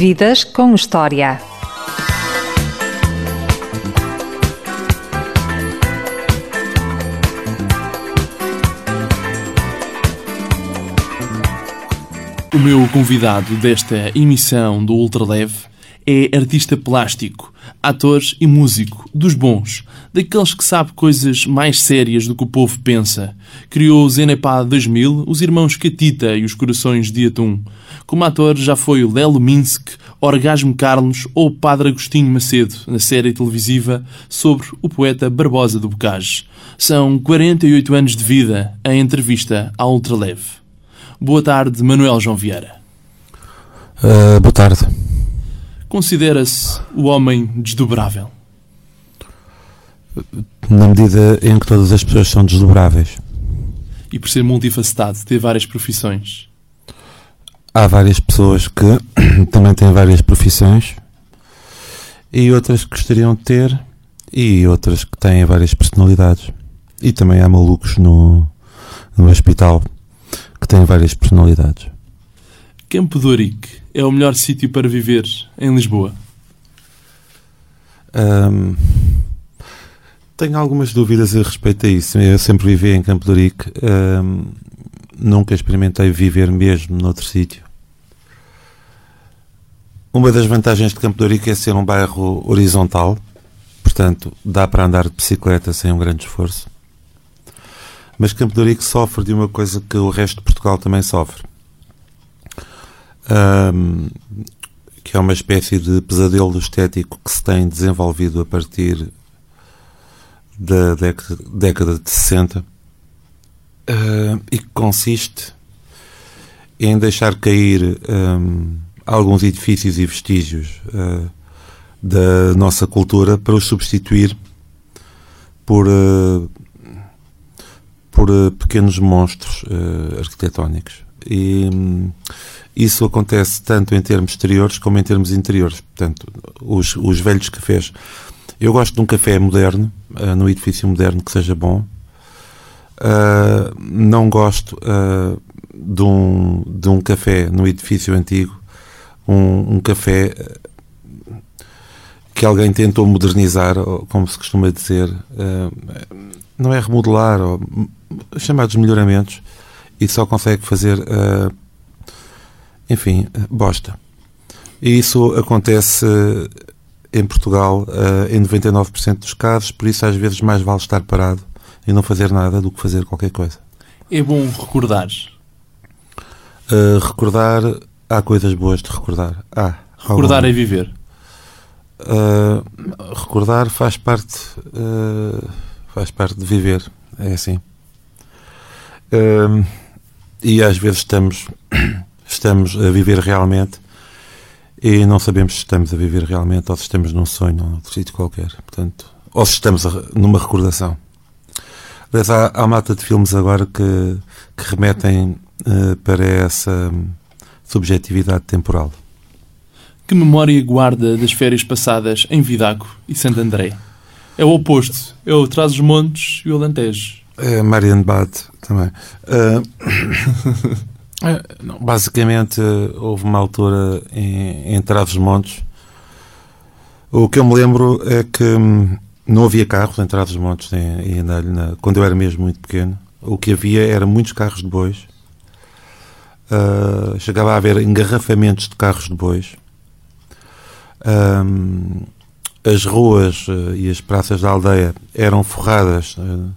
Vidas com História. O meu convidado desta emissão do Ultraleve é artista plástico, ator e músico, dos bons, daqueles que sabe coisas mais sérias do que o povo pensa. Criou o Zenepá 2000, os irmãos Catita e os Corações de Atum. Como ator já foi o Lelo Minsk, Orgasmo Carlos ou o Padre Agostinho Macedo, na série televisiva sobre o poeta Barbosa do Bocage. São 48 anos de vida em entrevista à Ultraleve. Boa tarde, Manuel João Vieira. Uh, boa tarde. Considera-se o homem desdobrável? Na medida em que todas as pessoas são desdobráveis. E por ser multifacetado, ter várias profissões? Há várias pessoas que também têm várias profissões e outras que gostariam de ter e outras que têm várias personalidades. E também há malucos no, no hospital que têm várias personalidades. Campo de Ourique é o melhor sítio para viver em Lisboa? Um, tenho algumas dúvidas a respeito a isso. Eu sempre vivi em Campo de Ourique. Um, nunca experimentei viver mesmo noutro sítio. Uma das vantagens de Campo de Ourique é ser um bairro horizontal. Portanto, dá para andar de bicicleta sem um grande esforço. Mas Campo de Ourique sofre de uma coisa que o resto de Portugal também sofre. Um, que é uma espécie de pesadelo estético que se tem desenvolvido a partir da década, década de 60 uh, e que consiste em deixar cair um, alguns edifícios e vestígios uh, da nossa cultura para os substituir por uh, por uh, pequenos monstros arquitetónicos. E um, isso acontece tanto em termos exteriores como em termos interiores. Portanto, os, os velhos cafés. Eu gosto de um café moderno, uh, num edifício moderno que seja bom. não gosto de, um, de um café no edifício antigo, um, um café que alguém tentou modernizar, como se costuma dizer, não é remodelar, ou chamados melhoramentos, e só consegue fazer, uh, enfim, bosta. E isso acontece em Portugal uh, em 99% dos casos, por isso às vezes mais vale estar parado e não fazer nada do que fazer qualquer coisa. É bom recordar. Uh, recordar, há coisas boas de recordar. Ah, recordar é viver. Uh, recordar faz parte, faz parte de viver. É assim. Uh, e às vezes estamos, estamos a viver realmente e não sabemos se estamos a viver realmente ou se estamos num sonho ou noutro sítio qualquer. Portanto, ou se estamos a, numa recordação. Aliás, há, há mata de filmes agora que, que remetem uh, para essa subjetividade temporal. Que memória guarda das férias passadas em Vidaco e Santo André? É o oposto. É o Trás-os-Montes e o Alentejo. É Marianne Bad também. Uh, basicamente, houve uma altura em, em Trás-os-Montes. O que eu me lembro é que hum, não havia carros em Trás-os-Montes em, em na, quando eu era mesmo muito pequeno. O que havia era muitos carros de bois. Uh, chegava a haver engarrafamentos de carros de bois. Um, as ruas uh, e as praças da aldeia eram forradas uh,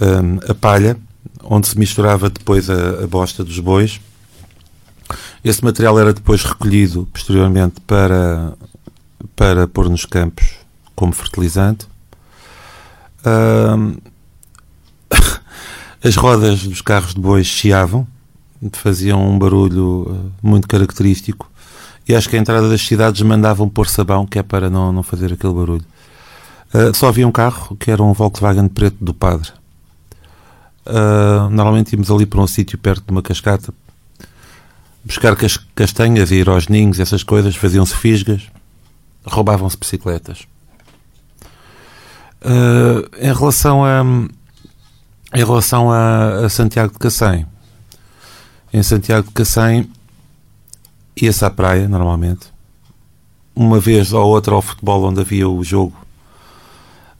um, a palha, onde se misturava depois a, a, bosta dos bois. Esse material era depois recolhido posteriormente para, para pôr nos campos como fertilizante. Um, as rodas dos carros de bois chiavam, faziam um barulho uh, muito característico. E acho que a entrada das cidades mandavam pôr sabão, que é para não, não fazer aquele barulho. Uh, só havia um carro, que era um Volkswagen preto do padre. Uh, normalmente íamos ali para um sítio perto de uma cascata buscar cas castanhas e ir aos ninhos, essas coisas, faziam-se fisgas, roubavam-se bicicletas. Uh, em relação a em relação a, a, Santiago de Cacém, em Santiago de Cacém ia-se à praia normalmente uma vez ou outra ao futebol onde havia o jogo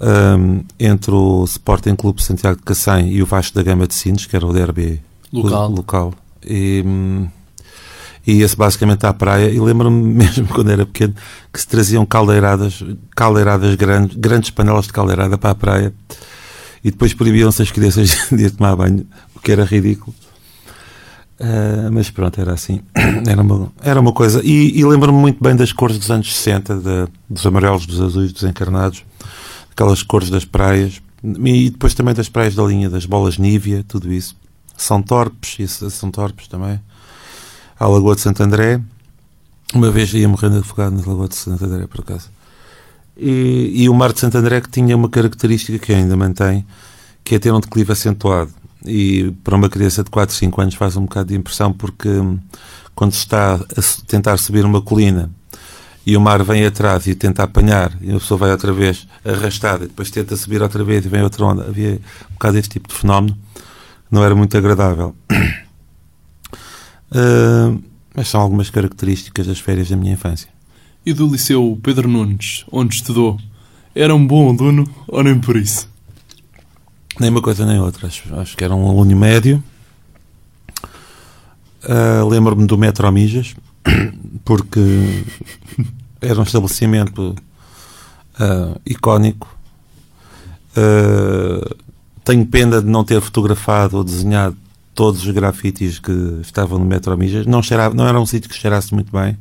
um, entre o Sporting Clube Santiago de Cacém e o Vasco da Gama de Sines, que era o derby Local. local. E, hum, e ia-se basicamente à praia e lembro-me mesmo quando era pequeno que se traziam caldeiradas, caldeiradas grandes, grandes panelas de caldeirada para a praia e depois proibiam-se as crianças de ir tomar banho, o que era ridículo. Uh, mas pronto, era assim. Era uma, era uma coisa. E, e lembro-me muito bem das cores dos anos 60, de, dos amarelos, dos azuis, dos encarnados, aquelas cores das praias e depois também das praias da linha, das bolas Nívia, tudo isso. São Torpes, isso, São Torpes também. A Lagoa de Santo André. Uma vez ia morrendo afogado na Lagoa de Santo André, por acaso. E, e o Mar de Santo André que tinha uma característica que ainda mantém, que é ter um declive acentuado e para uma criança de 4, 5 anos faz um bocado de impressão porque hum, quando se está a tentar subir uma colina e o mar vem atrás e tenta apanhar e a pessoa vai outra vez arrastada e depois tenta subir outra vez e vem outra onda. Havia um bocado este tipo de fenómeno não era muito agradável. Uh, mas são algumas características das férias da minha infância. E do Liceu Pedro Nunes, onde estudou, era um bom aluno ou nem por isso? Nem uma coisa nem outra. Acho, acho que era um aluno médio. Uh, Lembro-me do Metro Mijas, porque era um estabelecimento uh, icónico. Uh, tenho pena de não ter fotografado ou desenhado todos os grafites que estavam no Metro Mijas. Não, cheirava, não era um sítio que cheirasse muito bem.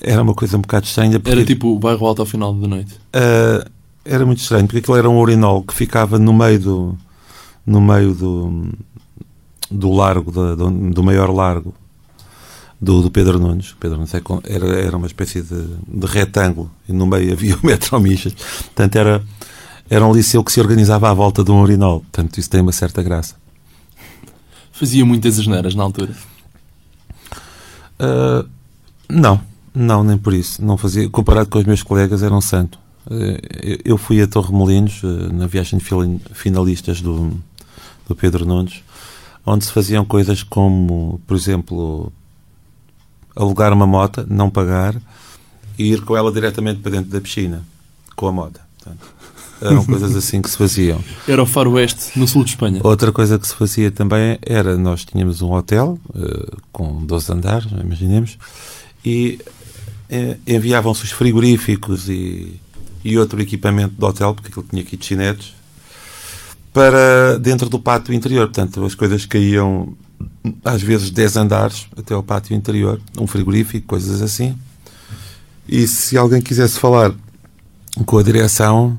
Era uma coisa um bocado estranha. Porque, era tipo o bairro alto ao final da noite. Uh, era muito estranho, porque aquilo era um urinol que ficava no meio do, no meio do, do largo, do, do maior largo do, do Pedro Nunes. Pedro Nunes é era, era uma espécie de, de retângulo e no meio havia o metro Michas. Portanto, era, era um liceu que se organizava à volta de um urinol. Portanto, isso tem uma certa graça. Fazia muitas asneiras na altura? Uh, não, não, nem por isso. Não fazia. Comparado com os meus colegas, era um santo. Eh, eu fui a Torremolinos eh, na viagem de finalistas do, do Pedro Nunes, onde se faziam coisas como, por exemplo, alugar uma moto, não pagar e ir com ela diretamente para dentro da piscina, com a moto. Portanto, eram coisas assim que se faziam. Era o faroeste, no sul de Espanha. Outra coisa que se fazia também era, nós tínhamos um hotel uh, com 12 andares, imaginemos, e uh, enviavam-se os frigoríficos e e outro equipamento do hotel, porque aquilo tinha kitchenettes, para dentro do pátio interior. Portanto, as coisas caíam às vezes 10 andares até ao pátio interior, um frigorífico, coisas assim. E se alguém quisesse falar com a direção,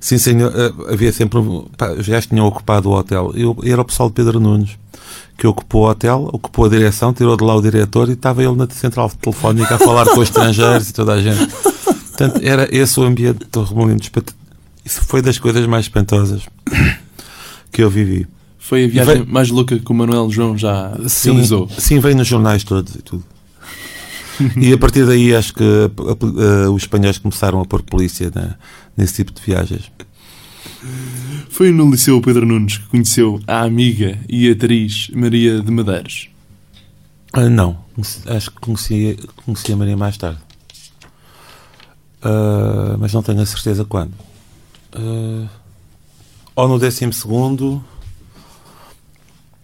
sim senhor, eh, havia sempre. Pá, já tinham ocupado o hotel. Eu, era o pessoal de Pedro Nunes que ocupou o hotel, ocupou a direção, tirou de lá o diretor e estava ele na central telefónica a falar com os estrangeiros e toda a gente. Portanto, era esse o ambiente de Torremolinos. Isso foi das coisas mais espantosas que eu vivi. Foi a viagem veio... mais louca que o Manuel João já sim, realizou. Sim, veio nos jornais todos e tudo. e a partir daí acho que uh, os espanhóis começaram a pôr polícia nesse tipo de viagens. Foi no Liceu Pedro Nunes que conheceu a amiga e atriz Maria de Madeiros? Uh, não, acho que conheci, conheci a Maria mais tarde. Uh, mas não tenho a certeza quando. Uh, ou no 12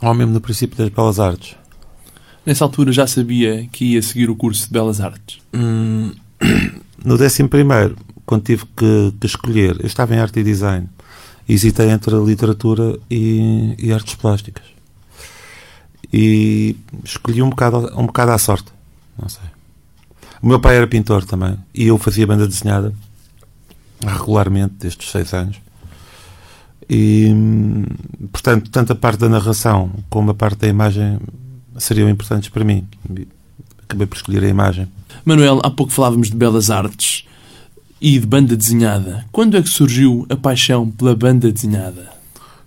ou mesmo no princípio das Belas Artes. Nessa altura já sabia que ia seguir o curso de Belas Artes? Hum, no 11, quando tive que, que, escolher, eu estava em arte e design, hesitei entre a literatura e, e artes plásticas. E escolhi um bocado, um bocado à sorte. Não sei. O meu pai era pintor também e eu fazia banda desenhada regularmente desde os seis anos. E, portanto, tanto a parte da narração como a parte da imagem seriam importantes para mim. Acabei por escolher a imagem. Manuel, há pouco falávamos de belas artes e de banda desenhada. Quando é que surgiu a paixão pela banda desenhada?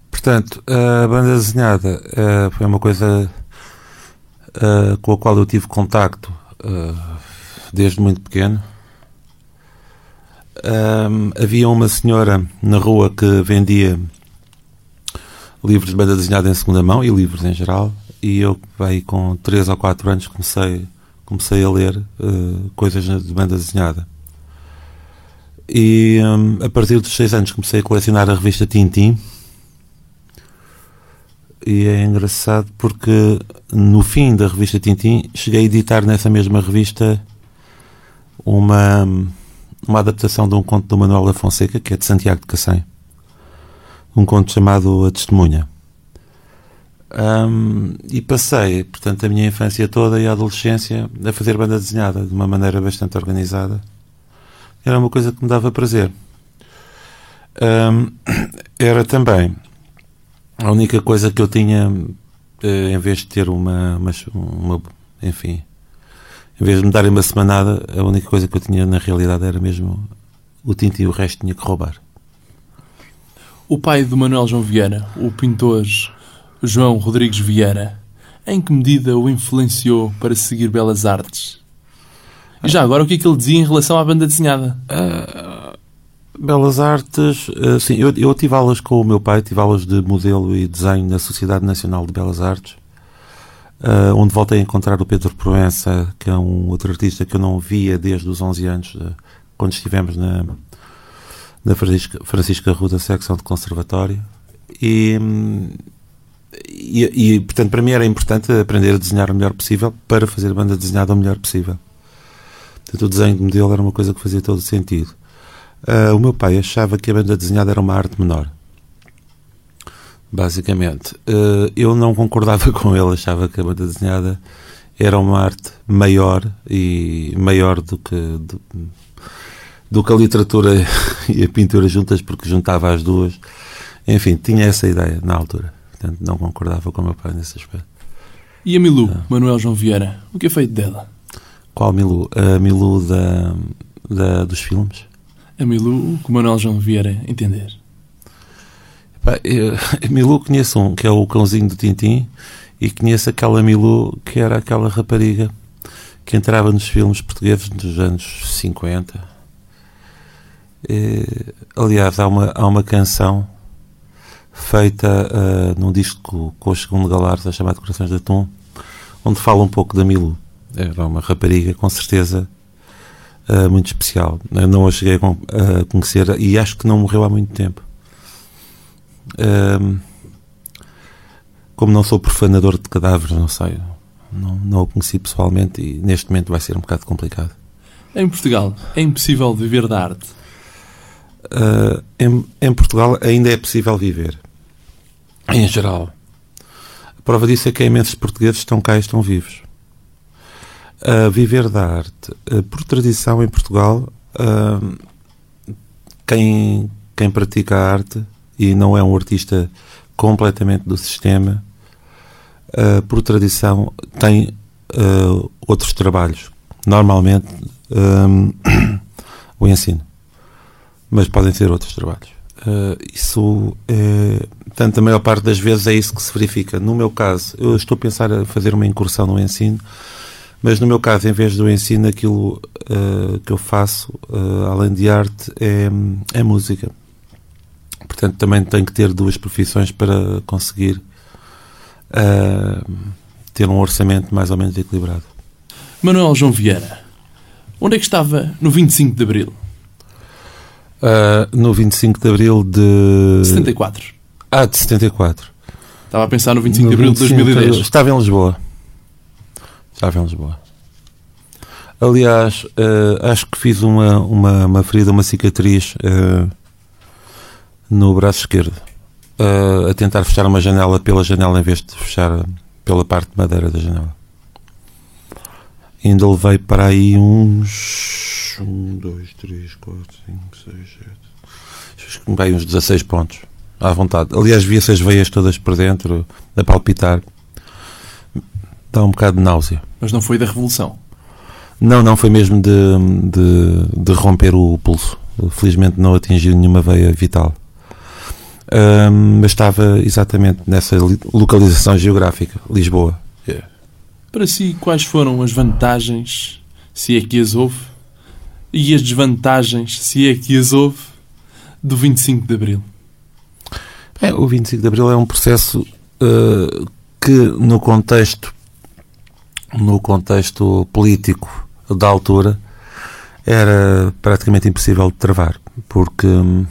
Portanto, a banda desenhada uh, foi uma coisa uh, com a qual eu tive contacto uh, desde muito pequeno. Um, havia uma senhora na rua que vendia livros de banda desenhada em segunda mão e livros em geral. E eu, aí, com 3 ou 4 anos, comecei, comecei a ler uh, coisas de banda desenhada. E um, a partir dos 6 anos comecei a colecionar a revista Tintin. E é engraçado porque no fim da revista Tintin cheguei a editar nessa mesma revista uma, uma adaptação de um conto do Manuel da Fonseca, que é de Santiago de Cacém. Um conto chamado A Testemunha. Um, e passei, portanto, a minha infância toda e a adolescência a fazer banda desenhada de uma maneira bastante organizada. Era uma coisa que me dava prazer. Um, era também a única coisa que eu tinha, eh, em vez de ter uma, uma, uma enfim, em vez de me darem uma semanada, a única coisa que eu tinha na realidade era mesmo o tinto e o resto tinha que roubar. O pai do Manuel João Vieira, o pintor João Rodrigues Vieira, em que medida o influenciou para seguir belas artes? E já agora, o que é que ele dizia em relação à banda desenhada? Uh, belas artes, uh, sim, eu, eu tive aulas com o meu pai, tive aulas de modelo e desenho na Sociedade Nacional de Belas Artes, uh, onde voltei a encontrar o Pedro Proença, que é um outro artista que eu não via desde os 11 anos, quando estivemos na, na Francisca, Francisca Ruda, secção de conservatório. E, e, e, portanto, para mim era importante aprender a desenhar o melhor possível para fazer a banda desenhada o melhor possível. Portanto, o desenho de modelo era uma coisa que fazia todo sentido. Uh, o meu pai achava que a banda desenhada era uma arte menor. Basicamente. Uh, eu não concordava com ele, achava que a banda desenhada era uma arte maior e maior do que, do, do que a literatura e a pintura juntas, porque juntava as duas. Enfim, tinha essa ideia na altura. Portanto, não concordava com o meu pai nesse aspecto. E a Milu, ah. Manuel João Vieira, o que é feito dela? Qual Milu? A Milu da, da, dos filmes? A Milu que o Manuel João Vieira entender. Milu conheço um, que é o cãozinho do Tintim, e conheço aquela Milu que era aquela rapariga que entrava nos filmes portugueses dos anos 50. E, aliás, há uma, há uma canção feita uh, num disco com o segundo Galarza chamado Corações de Atum, onde fala um pouco da Milu. Era uma rapariga, com certeza, uh, muito especial. Eu não a cheguei a conhecer e acho que não morreu há muito tempo. Uh, como não sou profanador de cadáveres, não sei. Não, não o conheci pessoalmente e neste momento vai ser um bocado complicado. Em Portugal, é impossível viver da arte? Uh, em, em, Portugal ainda é possível viver. Em geral. A prova disso é que imensos portugueses estão cá e estão vivos a viver da arte. Eh, por tradição, em Portugal, quem, quem pratica a arte e não é um artista completamente do sistema, eh, por tradição, tem eh, outros trabalhos. Normalmente, o ensino. Mas podem ser outros trabalhos. isso é. Portanto, a maior parte das vezes é isso que se verifica. No meu caso, eu estou a pensar a fazer uma incursão no ensino mas no meu caso, em vez do ensino, aquilo uh, que eu faço, uh, além de arte, é, é, música. Portanto, também tenho que ter duas profissões para conseguir uh, ter um orçamento mais ou menos equilibrado. Manuel João Vieira, onde é que estava no 25 de Abril? no 25 de Abril de... 74. Ah, de 74. Estava a pensar no 25 no de Abril 25, de 2010. Estava em Lisboa. Estava em Lisboa. Aliás, uh, acho que fiz uma, uma, uma ferida, uma cicatriz uh, no braço esquerdo. Uh, a tentar fechar uma janela pela janela em vez de fechar pela parte de madeira da janela. Ainda levei para aí uns. Um, dois, três, quatro, cinco, seis, sete. Acho que vai uns 16 pontos. À vontade. Aliás, vi essas veias todas por dentro, a palpitar. Dá um bocado de náusea. Mas não foi da Revolução? Não, não, foi mesmo de, de, de romper o pulso. Felizmente não atingiu nenhuma veia vital. Um, mas estava exatamente nessa localização geográfica, Lisboa. Yeah. Para si, quais foram as vantagens, se é que as houve, e as desvantagens, se é que as houve, do 25 de Abril? Bem, o 25 de Abril é um processo uh, que, no contexto no contexto político da altura, era praticamente impossível de travar, porque hum,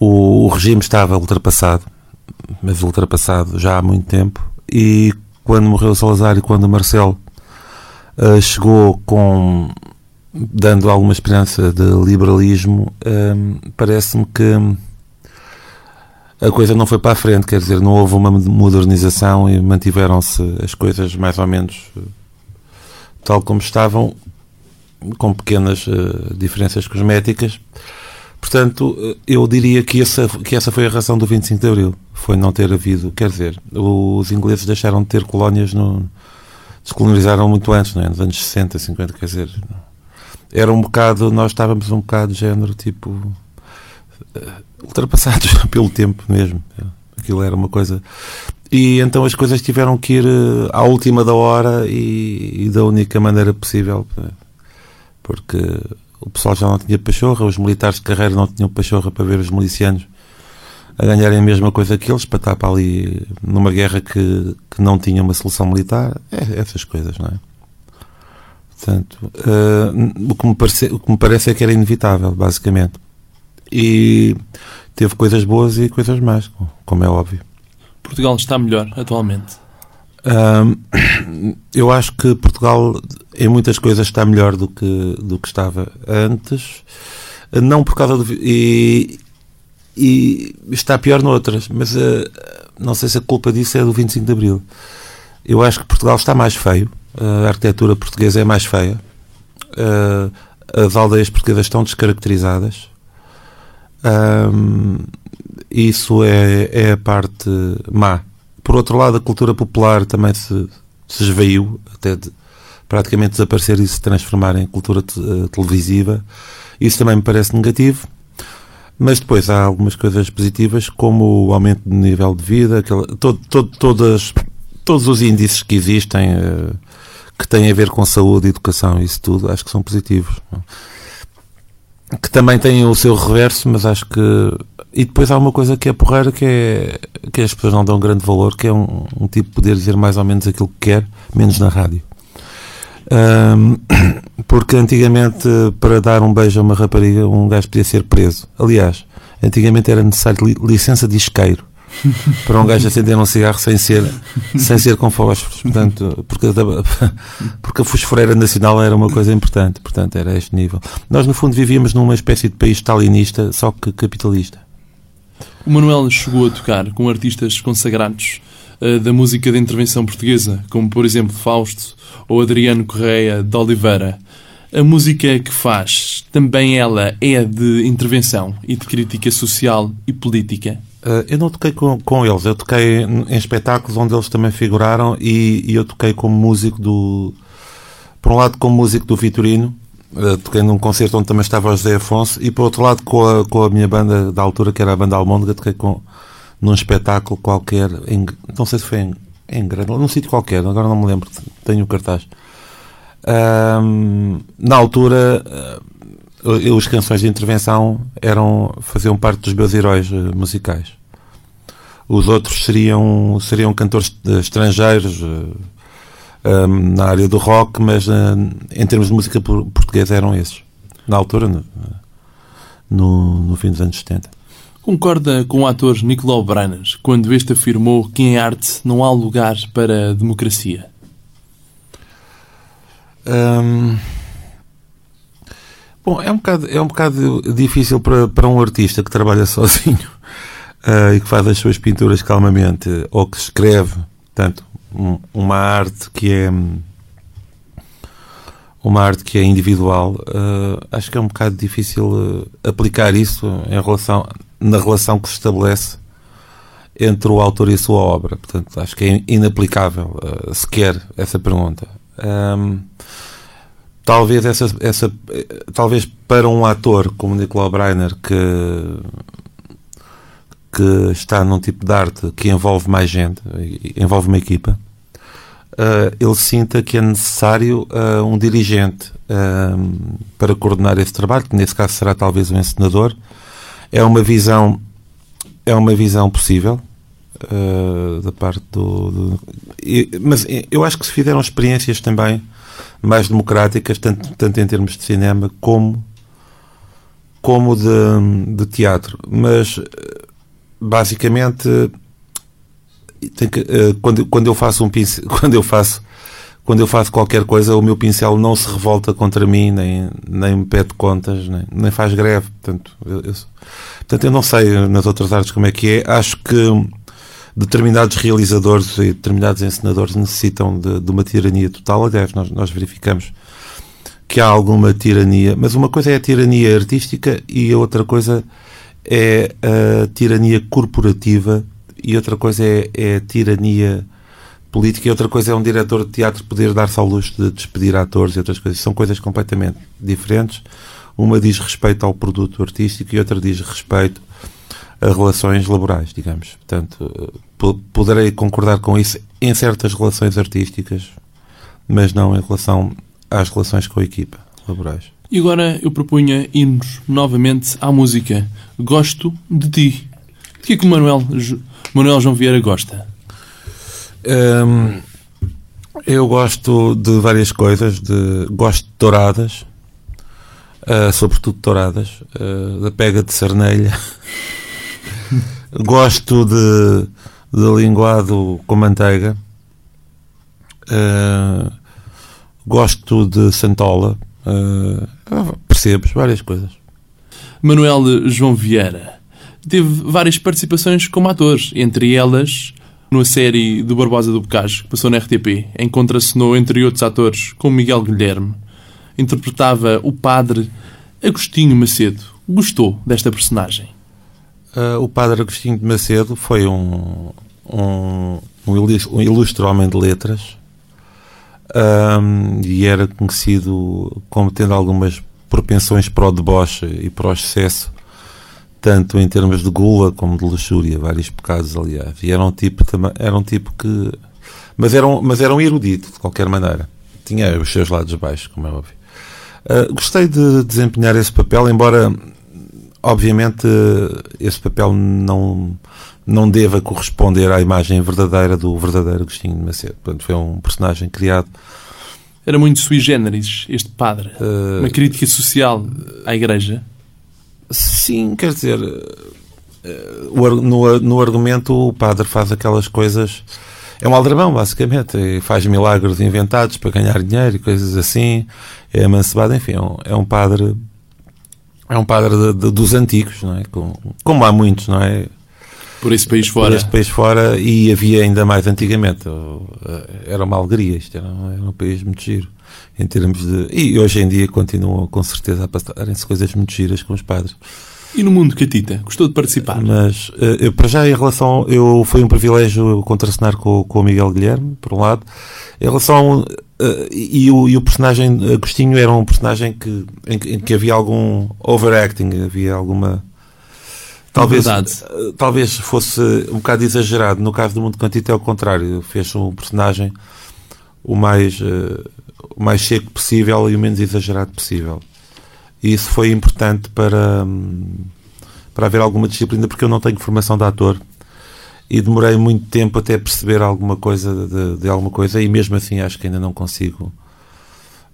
o, o regime estava ultrapassado, mas ultrapassado já há muito tempo, e quando morreu Salazar e quando Marcelo uh, chegou com dando alguma esperança de liberalismo, uh, parece-me que a coisa não foi para a frente, quer dizer, não houve uma modernização e mantiveram-se as coisas mais ou menos uh, tal como estavam, com pequenas uh, diferenças cosméticas. Portanto, eu diria que essa, que essa foi a razão do 25 de Abril. Foi não ter havido, quer dizer, os ingleses deixaram de ter colónias no. descolonizaram muito antes, não é? nos anos 60, 50, quer dizer. Era um bocado, nós estávamos um bocado de género tipo. ultrapassados pelo tempo mesmo. Aquilo era uma coisa. E então as coisas tiveram que ir à última da hora e, e da única maneira possível. Porque o pessoal já não tinha pachorra, os militares de carreira não tinham pachorra para ver os milicianos a ganharem a mesma coisa que eles, para estar para ali numa guerra que, que não tinha uma solução militar, é, essas coisas, não é? Portanto, uh, o, que me parece, o que me parece é que era inevitável, basicamente. E teve coisas boas e coisas más, como é óbvio. Portugal está melhor atualmente? Eu acho que Portugal em muitas coisas está melhor do que, do que estava antes, não por causa do. E, e está pior noutras, mas uh, não sei se a culpa disso é do 25 de Abril. Eu acho que Portugal está mais feio, a arquitetura portuguesa é mais feia, uh, as aldeias portuguesas estão descaracterizadas. Um, isso é, é a parte má por outro lado, a cultura popular também se, se esveiu, até de, praticamente desaparecer e se transformar em cultura te, uh, televisiva. Isso também me parece negativo. Mas depois há algumas coisas positivas, como o aumento do nível de vida, aquela, todo, todo, todas, todos os índices que existem uh, que têm a ver com saúde, educação isso tudo, acho que são positivos. Que também têm o seu reverso, mas acho que e depois há uma coisa que é porreira que é que as pessoas não dão grande valor, que é um, um tipo poder dizer mais ou menos aquilo que quer, menos na rádio. Um, porque antigamente, para dar um beijo a uma rapariga, um gajo podia ser preso. Aliás, antigamente era necessário li licença de isqueiro para um gajo acender um cigarro sem ser, sem ser com fósforos. Portanto, porque, porque a fosforeira nacional era uma coisa importante. Portanto, era este nível. Nós, no fundo, vivíamos numa espécie de país stalinista, só que capitalista. O Manuel chegou a tocar com artistas consagrados uh, da música de intervenção portuguesa, como por exemplo Fausto ou Adriano Correia de Oliveira. A música que faz, também ela é de intervenção e de crítica social e política? Uh, eu não toquei com, com, eles, eu toquei em espetáculos onde eles também figuraram e, e eu toquei como músico do. Por um lado, como músico do Vitorino, Uh, toquei num concerto onde também estava o José Afonso e por outro lado com a, com a minha banda da altura que era a banda Almôndega toquei com, num espetáculo qualquer em, não sei se foi em, em Grande, num sítio qualquer agora não me lembro, tenho o cartaz na altura uh, as canções de intervenção eram, faziam parte dos meus heróis uh, musicais os outros seriam, seriam cantores estrangeiros um, na área do rock, mas uh, em termos de música portuguesa eram esses, na altura, no, no, no fim dos anos 70. Concorda com o ator Nicolau Branas quando este afirmou que em arte não há lugar para a democracia? Um, bom, é um bocado, é um bocado difícil para, para um artista que trabalha sozinho uh, e que faz as suas pinturas calmamente ou que escreve, tanto uma arte que é uma arte que é individual, uh, acho que é um bocado difícil uh, aplicar isso em relação, na relação que se estabelece entre o autor e a sua obra. Portanto, acho que é inaplicável uh, sequer essa pergunta. Um, talvez essa, essa, talvez para um ator como Nicolau Breiner que que está num tipo de arte que envolve mais gente, envolve uma equipa, uh, ele sinta que é necessário uh, um dirigente uh, para coordenar esse trabalho, que nesse caso será talvez um encenador. É uma visão, é uma visão possível, da parte do. do mas eu acho que se fizeram experiências também mais democráticas, tanto, tanto em termos de cinema como, como de, de teatro. Mas basicamente que, uh, quando, quando eu faço um pincel, quando eu faço quando eu faço qualquer coisa, o meu pincel não se revolta contra mim, nem, nem me pede contas, nem, nem faz greve. Portanto eu, eu, portanto, eu não sei nas outras artes como é que é. Acho que determinados realizadores e determinados encenadores necessitam de, de uma tirania total. Aliás, nós, nós verificamos que há alguma tirania, mas uma coisa é a tirania artística e a outra coisa é a tirania corporativa e outra coisa é, é a tirania política e outra coisa é um diretor de teatro poder dar-se ao luxo de despedir atores e outras coisas. São coisas completamente diferentes. Uma diz respeito ao produto artístico e outra diz respeito relações laborais, digamos. Portanto, poderei concordar com isso em certas relações artísticas, mas não em relação às relações com a equipa laborais. E agora eu propunha irmos novamente à música. Gosto de ti. De que é que o Manuel, Manuel João Vieira gosta? Hum, eu gosto de várias coisas. De, gosto de touradas, uh, sobretudo touradas, uh, da pega de cernelha. gosto de, de linguado com manteiga. Uh, gosto de santola. percebes várias coisas. Manuel João Vieira teve várias participações como ator, entre elas na série do Barbosa do Bocage, que passou na RTP, que contracenou, entre outros atores, com Miguel Guilherme. Interpretava o padre Agostinho Macedo. Gostou desta personagem? Uh, o padre Agostinho de Macedo foi um, um, um ilustre homem de letras um, e era conhecido como tendo algumas propensões para o deboche e para o excesso tanto em termos de gula como de luxúria, vários pecados, aliás. E era um tipo, era um tipo que. Mas era um, mas era um erudito, de qualquer maneira. Tinha os seus lados baixos, como é óbvio. Uh, gostei de desempenhar esse papel, embora, obviamente, esse papel não, não deva corresponder à imagem verdadeira do verdadeiro Agostinho de Macedo. Portanto, foi um personagem criado. Era muito sui generis, este padre. Uh, Uma crítica social à Igreja. Sim, quer dizer, eh, no, no argumento o padre faz aquelas coisas. É um aldrabão, basicamente. E faz milagres inventados para ganhar dinheiro e coisas assim. É amancebado, enfim, é um, é um padre. É um padre de, de, dos antigos, não é? Como, como há muitos, não é? Por esse país fora. Por este país fora e havia ainda mais antigamente. Eh, era uma alegria, isto era, era um país muito giro em termos de. E hoje em dia continuam com certeza a passarem-se coisas muito giras com os padres. E no mundo catita? Gostou de participar? Mas, eh, eu, para já, em relação. Eu, foi um privilégio contracenar com, com o Miguel Guilherme, por um lado. Em relação. Uh, e, o, e o personagem Agostinho era um personagem que, em, em que havia algum overacting, havia alguma. Talvez, uh, talvez fosse um bocado exagerado. No caso do Mundo Cantita é o contrário. Fez um personagem o mais uh, o mais seco possível e o menos exagerado possível. E isso foi importante para, para haver alguma disciplina, porque eu não tenho formação de ator e demorei muito tempo até perceber alguma coisa de, de alguma coisa e mesmo assim acho que ainda não consigo.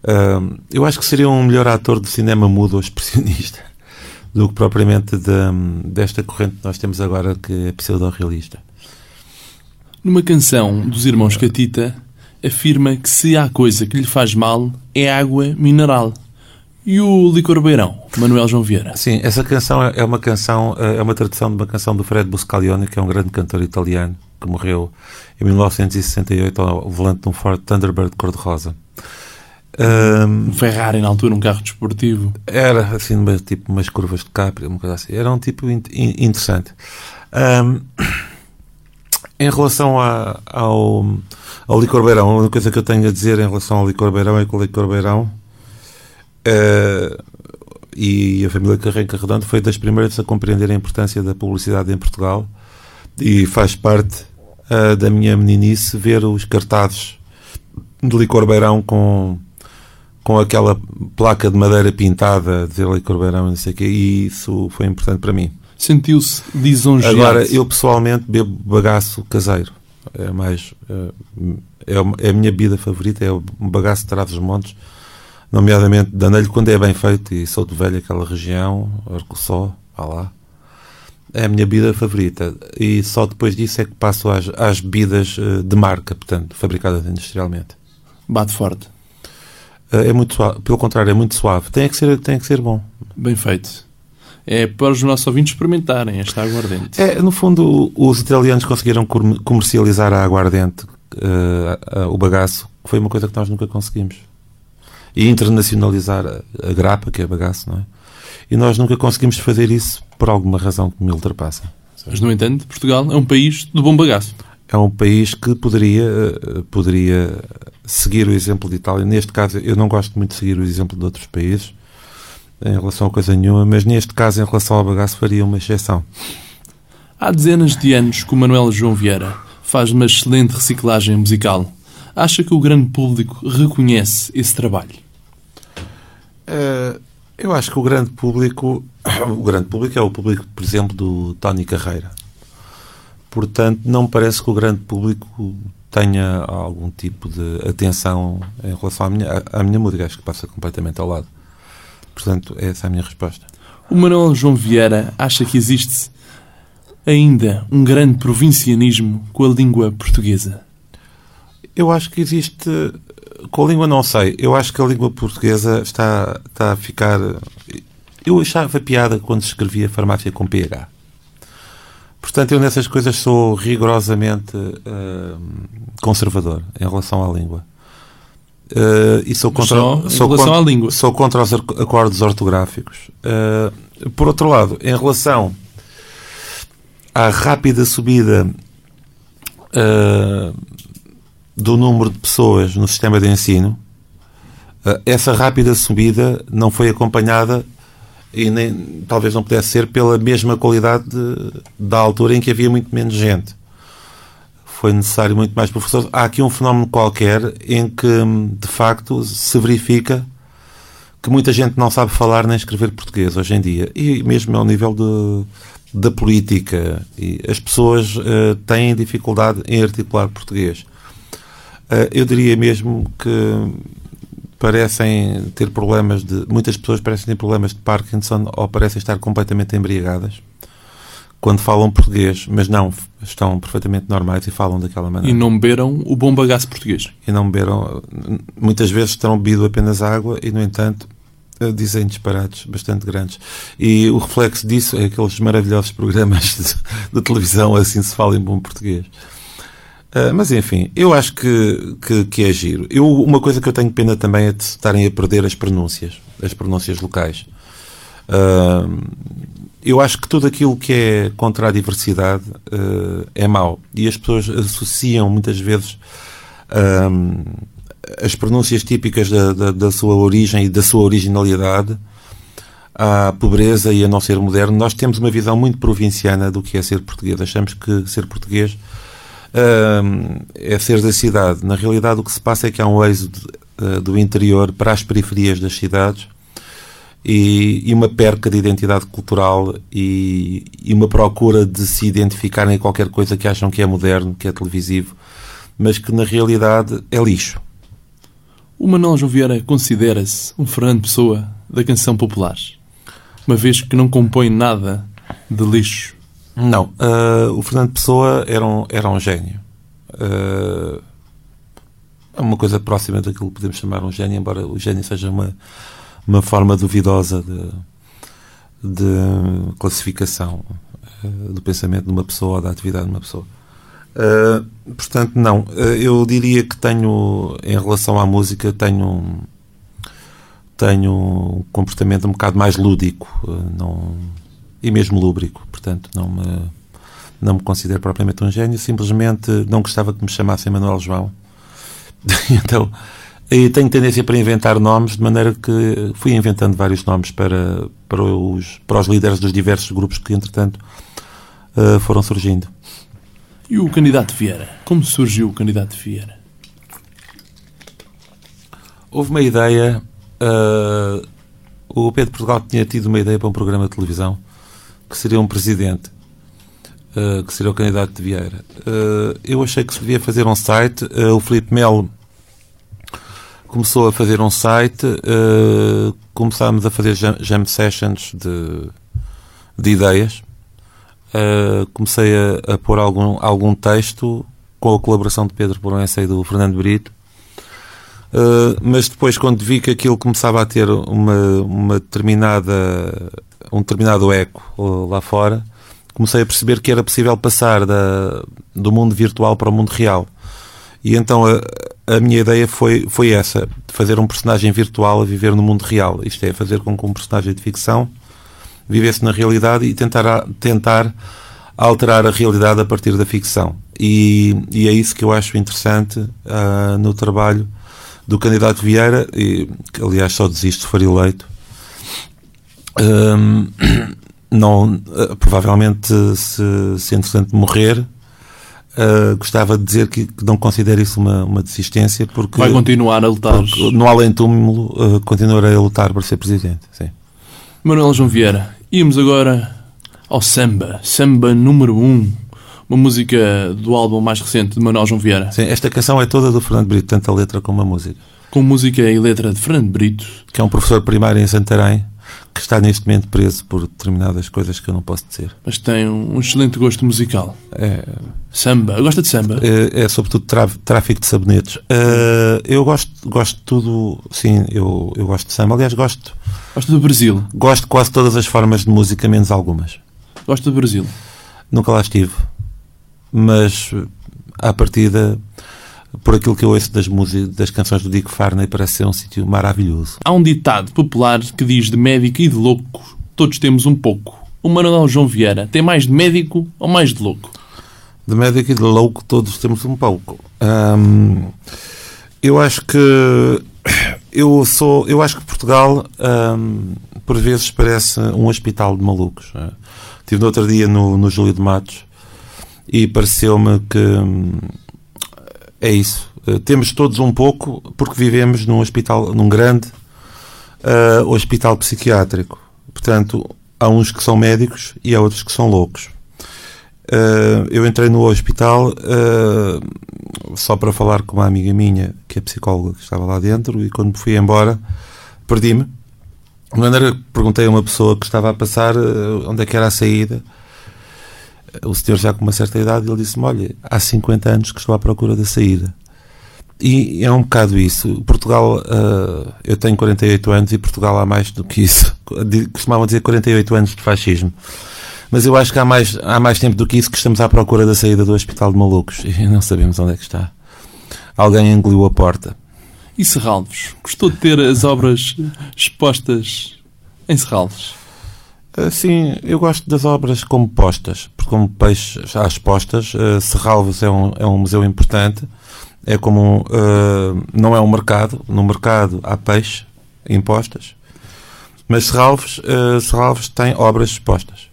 Uh, eu acho que seria um melhor ator de cinema mudo ou expressionista do que propriamente de, desta corrente que nós temos agora que é pseudo-realista. Numa canção dos Irmãos Catita, afirma que se há coisa que lhe faz mal é água mineral. E o Licor Beirão, Manuel João Vieira? Sim, essa canção é uma canção, é uma tradução de uma canção do Fred Buscalione, que é um grande cantor italiano, que morreu em 1968 ao volante de um Ford Thunderbird cor-de-rosa. Um, Ferrari na altura, um carro desportivo. Era assim, tipo umas curvas de Capri, uma coisa assim. Era um tipo in, interessante. Um, em relação a, ao, ao licor beirão, a única coisa que eu tenho a dizer em relação ao licor beirão é que o licor beirão uh, e a família Carrenca Redondo foi das primeiras a compreender a importância da publicidade em Portugal e faz parte uh, da minha meninice ver os cartazes de licor beirão com com aquela placa de madeira pintada de licor beirão e não sei o quê, e isso foi importante para mim. Sentiu-se lisonjeado. Agora, eu pessoalmente bebo bagaço caseiro. É mais. É, é a minha bebida favorita, é o bagaço de Trás-os-Montes, nomeadamente Danelho, quando é bem feito, e sou de velho aquela região, Arcoçó, vá lá. É a minha bebida favorita. E só depois disso é que passo às, às bebidas eh, de marca, portanto, fabricadas industrialmente. Bate forte. Eh, é muito suave. Pelo contrário, é muito suave. Tem que ser, tem que ser bom. Bem feito. É para os nossos ouvintes experimentarem esta aguardente. É, no fundo, os italianos conseguiram comercializar a aguardente, uh, uh, o bagaço, que foi uma coisa que nós nunca conseguimos. E internacionalizar a, a grapa, que é bagaço, não é? E nós nunca conseguimos fazer isso por alguma razão que me ultrapassa. Mas, no entanto, Portugal é um país de bom bagaço. É um país que poderia, eh, poderia seguir o exemplo de Itália. Neste caso, eu não gosto muito de seguir o exemplo de outros países em relação a coisa nenhuma, mas neste caso, em relação ao bagaço, faria uma exceção. Há dezenas de anos que o Manuel João Vieira faz uma excelente reciclagem musical. Acha que o grande público reconhece esse trabalho? Uh, eu acho que o grande público, o grande público é o público, por exemplo, do Tony Carreira. Portanto, não parece que o grande público tenha algum tipo de atenção em relação à minha, à minha música. Acho que passa completamente ao lado. Portanto, essa é a minha resposta. O Manuel João Vieira acha que existe ainda um grande provincianismo com a língua portuguesa? Eu acho que existe com a língua não sei. Eu acho que a língua portuguesa está, está a ficar. Eu achava piada quando escrevia farmácia com PH. Portanto, eu nessas coisas sou rigorosamente uh, conservador em relação à língua. Uh, e sou contra, só sou contra, à língua. Sou contra os acordos ortográficos. Uh, por outro lado, em relação à rápida subida uh, do número de pessoas no sistema de ensino, eh, essa rápida subida não foi acompanhada e nem, talvez não pudesse ser pela mesma qualidade de, da altura em que havia muito menos gente. Foi necessário muito mais professores. Há aqui um fenómeno qualquer em que, de facto, se verifica que muita gente não sabe falar nem escrever português hoje em dia. E mesmo ao nível de, da política. E as pessoas uh, têm dificuldade em articular português. Eh, eu diria mesmo que parecem ter problemas de. Muitas pessoas parecem ter problemas de Parkinson ou parecem estar completamente embriagadas quando falam português, mas não, estão perfeitamente normais e falam daquela maneira. E não beberam o bom bagaço português. E não beberam. Muitas vezes terão bebido apenas água e, no entanto, eh, dizem disparates bastante grandes. E o reflexo disso é aqueles maravilhosos programas de, de televisão, assim se fala em bom português. Uh, mas enfim, eu acho que, que, que, é giro. Eu, uma coisa que eu tenho pena também é de estarem a perder as pronúncias, as pronúncias locais. Uh, eu acho que tudo aquilo que é contra a diversidade uh, é mau. E as pessoas associam muitas vezes as pronúncias típicas da, da, da, sua origem e da sua originalidade à pobreza e a não ser moderno. Nós temos uma visão muito provinciana do que é ser português. Achamos que ser português é ser da cidade. Na realidade, o que se passa é que há um êxodo uh, do interior para as periferias das cidades e, e uma perca de identidade cultural e, e, uma procura de se identificarem em qualquer coisa que acham que é moderno, que é televisivo, mas que na realidade é lixo. O Manuel João Vieira considera-se um Fernando Pessoa da canção popular, uma vez que não compõe nada de lixo não. Uh, o Fernando Pessoa era um, era um gênio. Uh, uma coisa próxima daquilo que podemos chamar um gênio, embora o gênio seja uma, uma forma duvidosa de, de classificação uh, do pensamento de uma pessoa ou da atividade de uma pessoa. Uh, portanto, não. Uh, eu diria que tenho, em relação à música, tenho tenho um comportamento um bocado mais lúdico. não e mesmo lúbrico. Portanto, não me, não me considero propriamente um gênio, simplesmente não gostava que me chamassem Manuel João. então, e tenho tendência para inventar nomes, de maneira que fui inventando vários nomes para, para, os, para os líderes dos diversos grupos que, entretanto, uh, foram surgindo. E o candidato Vieira? Como surgiu o candidato Vieira? Houve uma ideia. Uh, o Pedro Portugal tinha tido uma ideia para um programa de televisão que seria um presidente, uh, que seria o candidato de Vieira. Uh, eu achei que se devia fazer um site. Uh, o Felipe Melo começou a fazer um site, começámos a fazer jam, jam sessions de, de ideias. comecei a, a pôr algum, algum texto com a colaboração de Pedro Porença e do Fernando Brito. Uh, mas depois, quando vi que aquilo começava a ter uma, uma determinada, um determinado eco uh, lá fora, comecei a perceber que era possível passar da, do mundo virtual para o mundo real. E então a, a minha ideia foi, foi essa: fazer um personagem virtual a viver no mundo real. Isto é, fazer com que um personagem de ficção vivesse na realidade e tentar, tentar alterar a realidade a partir da ficção. E, e é isso que eu acho interessante uh, no trabalho do candidato Vieira, e, que aliás só desisto se for eleito. Um, não, uh, provavelmente, se, se entretanto morrer, uh, gostava de dizer que, que, não considero isso uma, uma desistência, porque. Vai continuar a lutar. No além-túmulo, uh, continuarei a lutar para ser presidente. Sim. Manuel João Vieira, íamos agora ao samba, samba número 1. Um uma música do álbum mais recente de Manuel João Vieira. Sim, esta canção é toda do Fernando Brito, tanto a letra como a música. Com música e letra de Fernando Brito. Que é um professor primário em Santarém, que está neste momento preso por determinadas coisas que eu não posso dizer. Mas tem um excelente gosto musical. É... Samba. Gosta de samba? É, é sobretudo tráfico de sabonetes. Uh, eu gosto, gosto de tudo. Sim, eu, eu gosto de samba. Aliás, gosto. Gosto do Brasil? Gosto de quase todas as formas de música, menos algumas. Gosto do Brasil? Nunca lá estive mas à partida, por aquilo que eu ouço das, músicas, das canções do Dick Farney, parece ser um sítio maravilhoso. Há um ditado popular que diz de médico e de louco, todos temos um pouco. O Manuel João Vieira tem mais de médico ou mais de louco? De médico e de louco todos temos um pouco. Hum, eu acho que eu sou, eu acho que Portugal hum, por vezes parece um hospital de malucos. Estive no outro dia no, no Júlio de Matos e pareceu-me que é isso. Uh, temos todos um pouco porque vivemos num hospital, num grande uh, hospital psiquiátrico. Portanto, há uns que são médicos e há outros que são loucos. Uh, eu entrei no hospital só para falar com uma amiga minha, que é psicóloga, que estava lá dentro, e quando fui embora, perdi-me. De maneira perguntei a uma pessoa que estava a passar onde é que era a saída o senhor já com uma certa idade, ele disse-me, olha, há 50 anos que estou à procura da saída. E é um bocado isso. Portugal, uh, eu tenho 48 anos e Portugal há mais do que isso. Costumavam dizer 48 anos de fascismo. Mas eu acho que há mais, há mais tempo do que isso que estamos à procura da saída do Hospital de Malucos e não sabemos onde é que está. Alguém engoliu a porta. E Serralvos? Gostou de ter as obras expostas em Serralvos? Sim, eu gosto das obras como postas, porque como peixes às postas, uh, Serralves é um, é um museu importante, é como, uh, não é um mercado, no mercado há peixe em postas, mas Serralves, uh, Serralves tem obras expostas.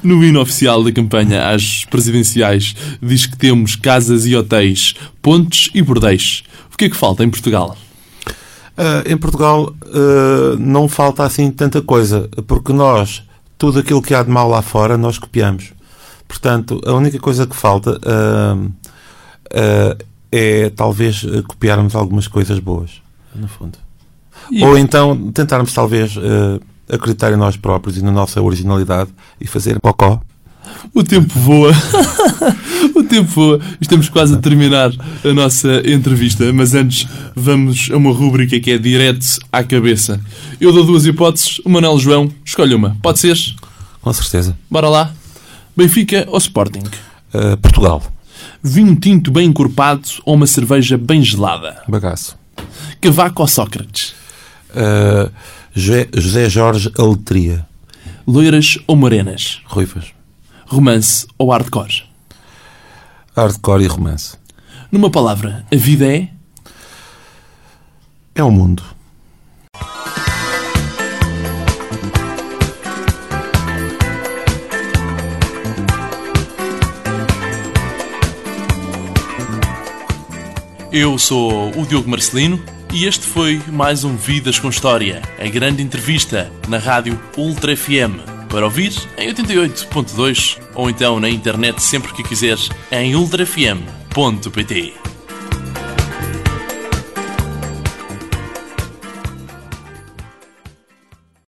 No hino oficial da campanha às presidenciais diz que temos casas e hotéis, pontes e bordéis. O que é que falta em Portugal? Uh, em Portugal uh, não falta assim tanta coisa, porque nós, tudo aquilo que há de mal lá fora, nós copiamos. Portanto, a única coisa que falta uh, é talvez copiarmos algumas coisas boas, no fundo. E... Ou então tentarmos talvez acreditar em nós próprios e na nossa originalidade e fazer cocó o tempo voa. tempo voa. Estamos quase a terminar a nossa entrevista, mas antes vamos a uma rúbrica que é direto à cabeça. Eu dou duas hipóteses. O Manuel João, escolhe uma. Pode ser? Com certeza. Bora lá. Benfica ou Sporting? Uh, Portugal. Vinho tinto bem encorpado ou uma cerveja bem gelada? Bagaço. Cavaco ou Sócrates? Uh, José Jorge Aletria. Loiras ou morenas? Ruivas romance ou hardcore? Hardcore e romance. Numa palavra, a vida é? É o mundo. Eu sou o Diogo Marcelino e este foi mais um Vidas com História, a grande entrevista na rádio Ultra FM Para ouvir em 88.2 ou então na internet sempre que quiseres em ultrafm.pt.